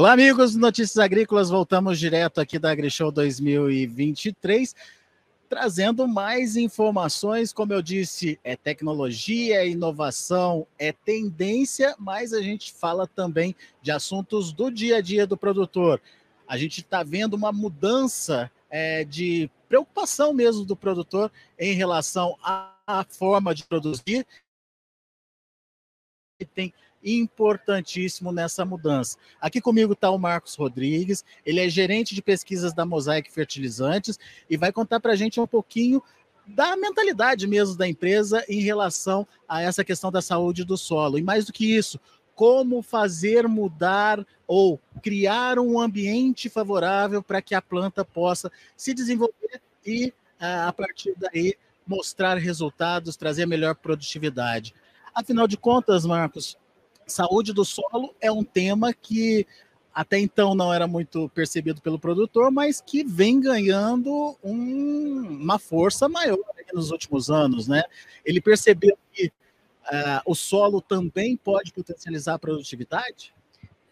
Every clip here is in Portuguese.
Olá, amigos Notícias Agrícolas. Voltamos direto aqui da AgriShow 2023, trazendo mais informações. Como eu disse, é tecnologia, é inovação, é tendência, mas a gente fala também de assuntos do dia a dia do produtor. A gente está vendo uma mudança é, de preocupação mesmo do produtor em relação à forma de produzir. Tem importantíssimo nessa mudança. Aqui comigo está o Marcos Rodrigues, ele é gerente de pesquisas da Mosaic Fertilizantes e vai contar para a gente um pouquinho da mentalidade mesmo da empresa em relação a essa questão da saúde do solo. E mais do que isso, como fazer mudar ou criar um ambiente favorável para que a planta possa se desenvolver e, a partir daí, mostrar resultados, trazer melhor produtividade. Afinal de contas, Marcos, saúde do solo é um tema que até então não era muito percebido pelo produtor, mas que vem ganhando um, uma força maior nos últimos anos, né? Ele percebeu que uh, o solo também pode potencializar a produtividade?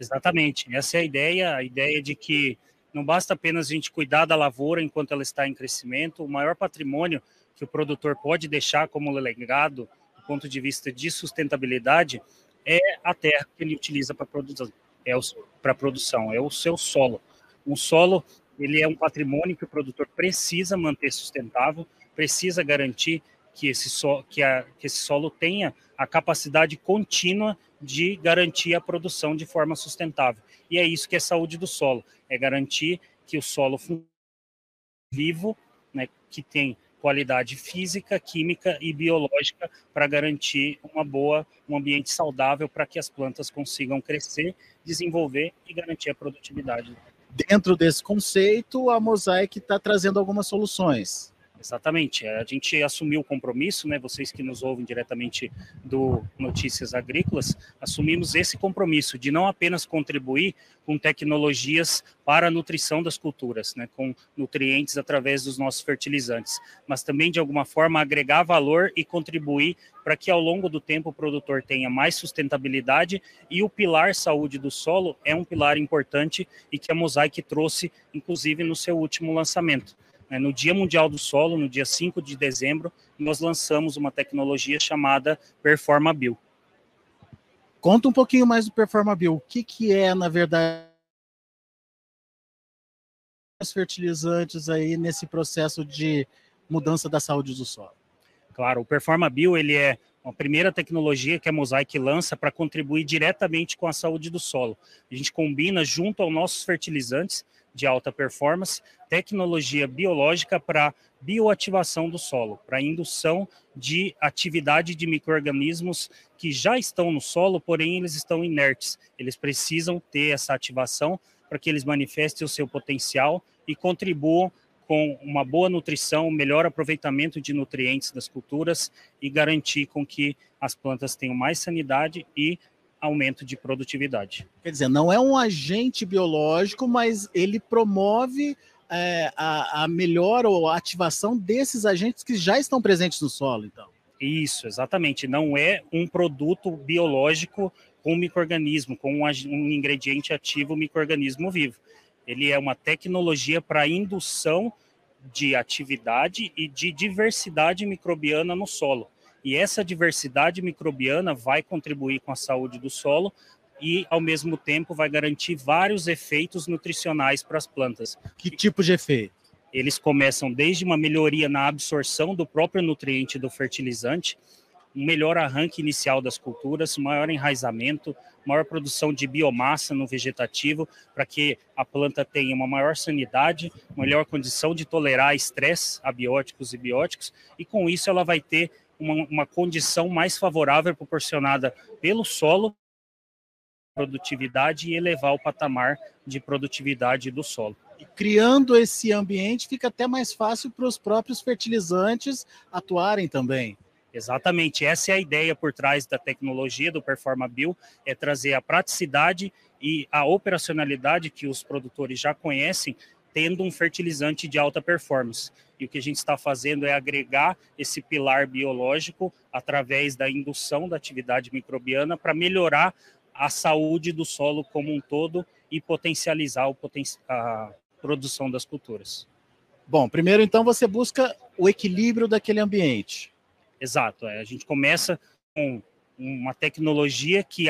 Exatamente. Essa é a ideia, a ideia de que não basta apenas a gente cuidar da lavoura enquanto ela está em crescimento, o maior patrimônio que o produtor pode deixar como legado, do ponto de vista de sustentabilidade, é a terra que ele utiliza para produção, é para produção, é o seu solo. Um solo, ele é um patrimônio que o produtor precisa manter sustentável, precisa garantir que esse, so, que, a, que esse solo tenha a capacidade contínua de garantir a produção de forma sustentável. E é isso que é saúde do solo, é garantir que o solo vivo, né, que tem qualidade física, química e biológica para garantir uma boa, um ambiente saudável para que as plantas consigam crescer, desenvolver e garantir a produtividade. Dentro desse conceito, a Mosaic está trazendo algumas soluções. Exatamente. A gente assumiu o compromisso, né? Vocês que nos ouvem diretamente do Notícias Agrícolas, assumimos esse compromisso de não apenas contribuir com tecnologias para a nutrição das culturas, né? Com nutrientes através dos nossos fertilizantes, mas também de alguma forma agregar valor e contribuir para que ao longo do tempo o produtor tenha mais sustentabilidade e o pilar saúde do solo é um pilar importante e que a Mosaic trouxe, inclusive, no seu último lançamento no Dia Mundial do Solo, no dia 5 de dezembro, nós lançamos uma tecnologia chamada PerformaBio. Conta um pouquinho mais do PerformaBio. O que, que é, na verdade, os fertilizantes aí nesse processo de mudança da saúde do solo? Claro, o PerformaBio ele é a primeira tecnologia que a Mosaic lança para contribuir diretamente com a saúde do solo. A gente combina junto aos nossos fertilizantes de alta performance, tecnologia biológica para bioativação do solo, para indução de atividade de microrganismos que já estão no solo, porém eles estão inertes. Eles precisam ter essa ativação para que eles manifestem o seu potencial e contribuam com uma boa nutrição, melhor aproveitamento de nutrientes das culturas e garantir com que as plantas tenham mais sanidade e aumento de produtividade. Quer dizer, não é um agente biológico, mas ele promove é, a, a melhor ou a ativação desses agentes que já estão presentes no solo, então. Isso, exatamente. Não é um produto biológico com microorganismo, com um, um ingrediente ativo microorganismo vivo. Ele é uma tecnologia para indução de atividade e de diversidade microbiana no solo. E essa diversidade microbiana vai contribuir com a saúde do solo e, ao mesmo tempo, vai garantir vários efeitos nutricionais para as plantas. Que tipo de efeito? Eles começam desde uma melhoria na absorção do próprio nutriente do fertilizante, um melhor arranque inicial das culturas, maior enraizamento, maior produção de biomassa no vegetativo, para que a planta tenha uma maior sanidade, melhor condição de tolerar estresse abióticos e bióticos, e com isso ela vai ter uma, uma condição mais favorável proporcionada pelo solo, produtividade e elevar o patamar de produtividade do solo. Criando esse ambiente, fica até mais fácil para os próprios fertilizantes atuarem também. Exatamente, essa é a ideia por trás da tecnologia do PerformaBio, é trazer a praticidade e a operacionalidade que os produtores já conhecem tendo um fertilizante de alta performance. E o que a gente está fazendo é agregar esse pilar biológico através da indução da atividade microbiana para melhorar a saúde do solo como um todo e potencializar poten a produção das culturas. Bom, primeiro então você busca o equilíbrio daquele ambiente. Exato, é. a gente começa com uma tecnologia que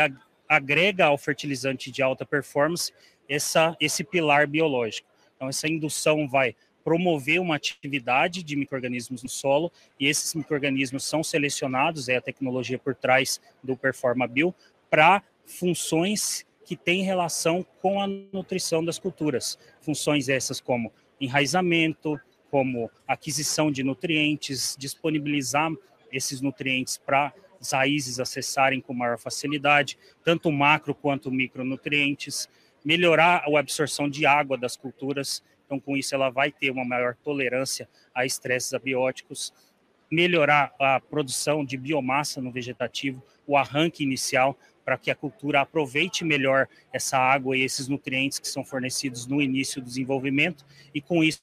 agrega ao fertilizante de alta performance essa, esse pilar biológico. Então, essa indução vai promover uma atividade de microrganismos no solo e esses microrganismos são selecionados, é a tecnologia por trás do PerformaBio, para funções que têm relação com a nutrição das culturas. Funções essas como enraizamento, como aquisição de nutrientes, disponibilizar esses nutrientes para as raízes acessarem com maior facilidade, tanto macro quanto micronutrientes, melhorar a absorção de água das culturas, então com isso ela vai ter uma maior tolerância a estresses abióticos, melhorar a produção de biomassa no vegetativo, o arranque inicial, para que a cultura aproveite melhor essa água e esses nutrientes que são fornecidos no início do desenvolvimento, e com isso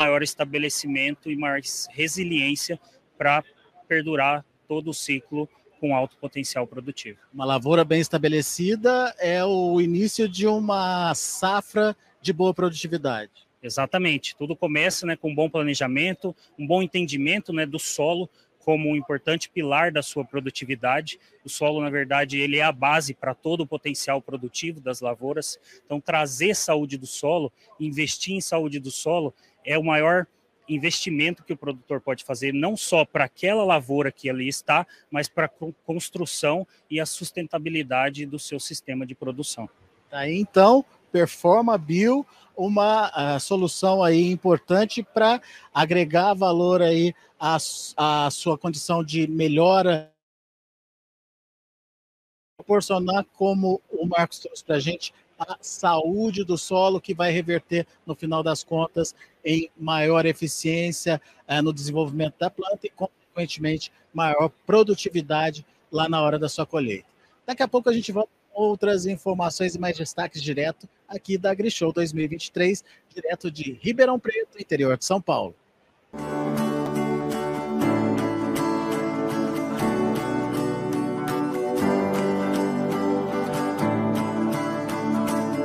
maior estabelecimento e maior resiliência para perdurar todo o ciclo com alto potencial produtivo. Uma lavoura bem estabelecida é o início de uma safra de boa produtividade. Exatamente. Tudo começa né, com um bom planejamento, um bom entendimento né, do solo como um importante pilar da sua produtividade. O solo, na verdade, ele é a base para todo o potencial produtivo das lavouras. Então, trazer saúde do solo, investir em saúde do solo é o maior investimento que o produtor pode fazer, não só para aquela lavoura que ali está, mas para a construção e a sustentabilidade do seu sistema de produção. Tá, então, Performa Bio, uma uh, solução aí importante para agregar valor aí à, à sua condição de melhora proporcionar, como o Marcos trouxe para a gente, a saúde do solo, que vai reverter, no final das contas, em maior eficiência eh, no desenvolvimento da planta e, consequentemente, maior produtividade lá na hora da sua colheita. Daqui a pouco a gente volta com outras informações e mais destaques direto aqui da AgriShow 2023, direto de Ribeirão Preto, interior de São Paulo.